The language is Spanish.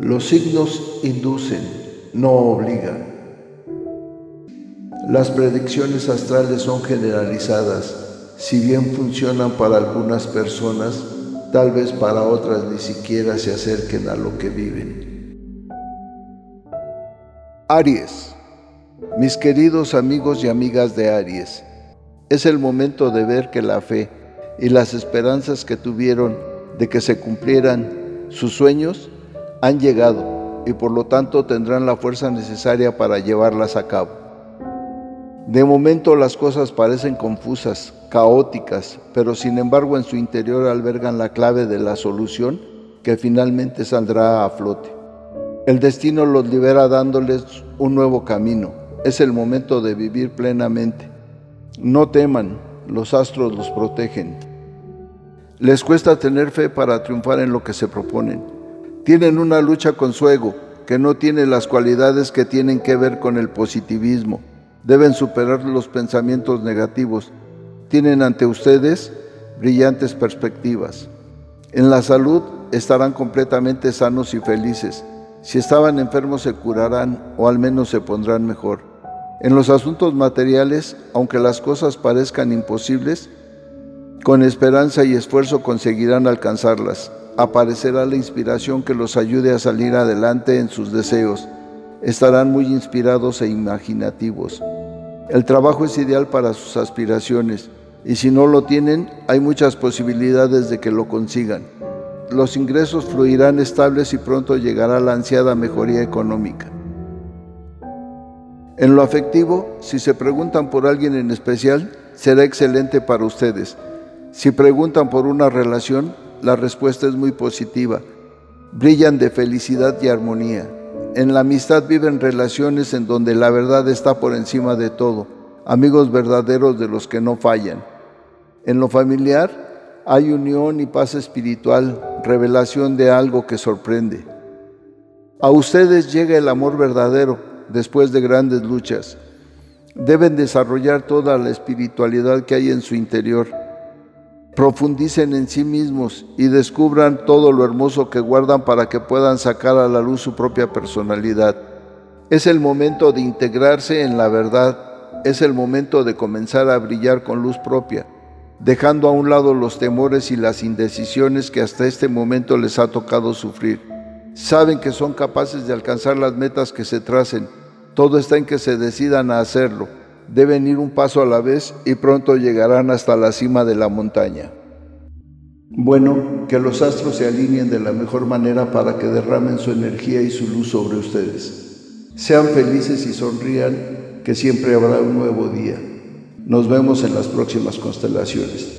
Los signos inducen, no obligan. Las predicciones astrales son generalizadas. Si bien funcionan para algunas personas, tal vez para otras ni siquiera se acerquen a lo que viven. Aries. Mis queridos amigos y amigas de Aries, es el momento de ver que la fe y las esperanzas que tuvieron de que se cumplieran sus sueños han llegado y por lo tanto tendrán la fuerza necesaria para llevarlas a cabo. De momento las cosas parecen confusas, caóticas, pero sin embargo en su interior albergan la clave de la solución que finalmente saldrá a flote. El destino los libera dándoles un nuevo camino. Es el momento de vivir plenamente. No teman, los astros los protegen. Les cuesta tener fe para triunfar en lo que se proponen. Tienen una lucha con su ego, que no tiene las cualidades que tienen que ver con el positivismo. Deben superar los pensamientos negativos. Tienen ante ustedes brillantes perspectivas. En la salud estarán completamente sanos y felices. Si estaban enfermos se curarán o al menos se pondrán mejor. En los asuntos materiales, aunque las cosas parezcan imposibles, con esperanza y esfuerzo conseguirán alcanzarlas. Aparecerá la inspiración que los ayude a salir adelante en sus deseos. Estarán muy inspirados e imaginativos. El trabajo es ideal para sus aspiraciones y si no lo tienen, hay muchas posibilidades de que lo consigan. Los ingresos fluirán estables y pronto llegará la ansiada mejoría económica. En lo afectivo, si se preguntan por alguien en especial, será excelente para ustedes. Si preguntan por una relación, la respuesta es muy positiva. Brillan de felicidad y armonía. En la amistad viven relaciones en donde la verdad está por encima de todo, amigos verdaderos de los que no fallan. En lo familiar hay unión y paz espiritual, revelación de algo que sorprende. A ustedes llega el amor verdadero después de grandes luchas. Deben desarrollar toda la espiritualidad que hay en su interior profundicen en sí mismos y descubran todo lo hermoso que guardan para que puedan sacar a la luz su propia personalidad. Es el momento de integrarse en la verdad, es el momento de comenzar a brillar con luz propia, dejando a un lado los temores y las indecisiones que hasta este momento les ha tocado sufrir. Saben que son capaces de alcanzar las metas que se tracen, todo está en que se decidan a hacerlo deben ir un paso a la vez y pronto llegarán hasta la cima de la montaña. Bueno, que los astros se alineen de la mejor manera para que derramen su energía y su luz sobre ustedes. Sean felices y sonrían, que siempre habrá un nuevo día. Nos vemos en las próximas constelaciones.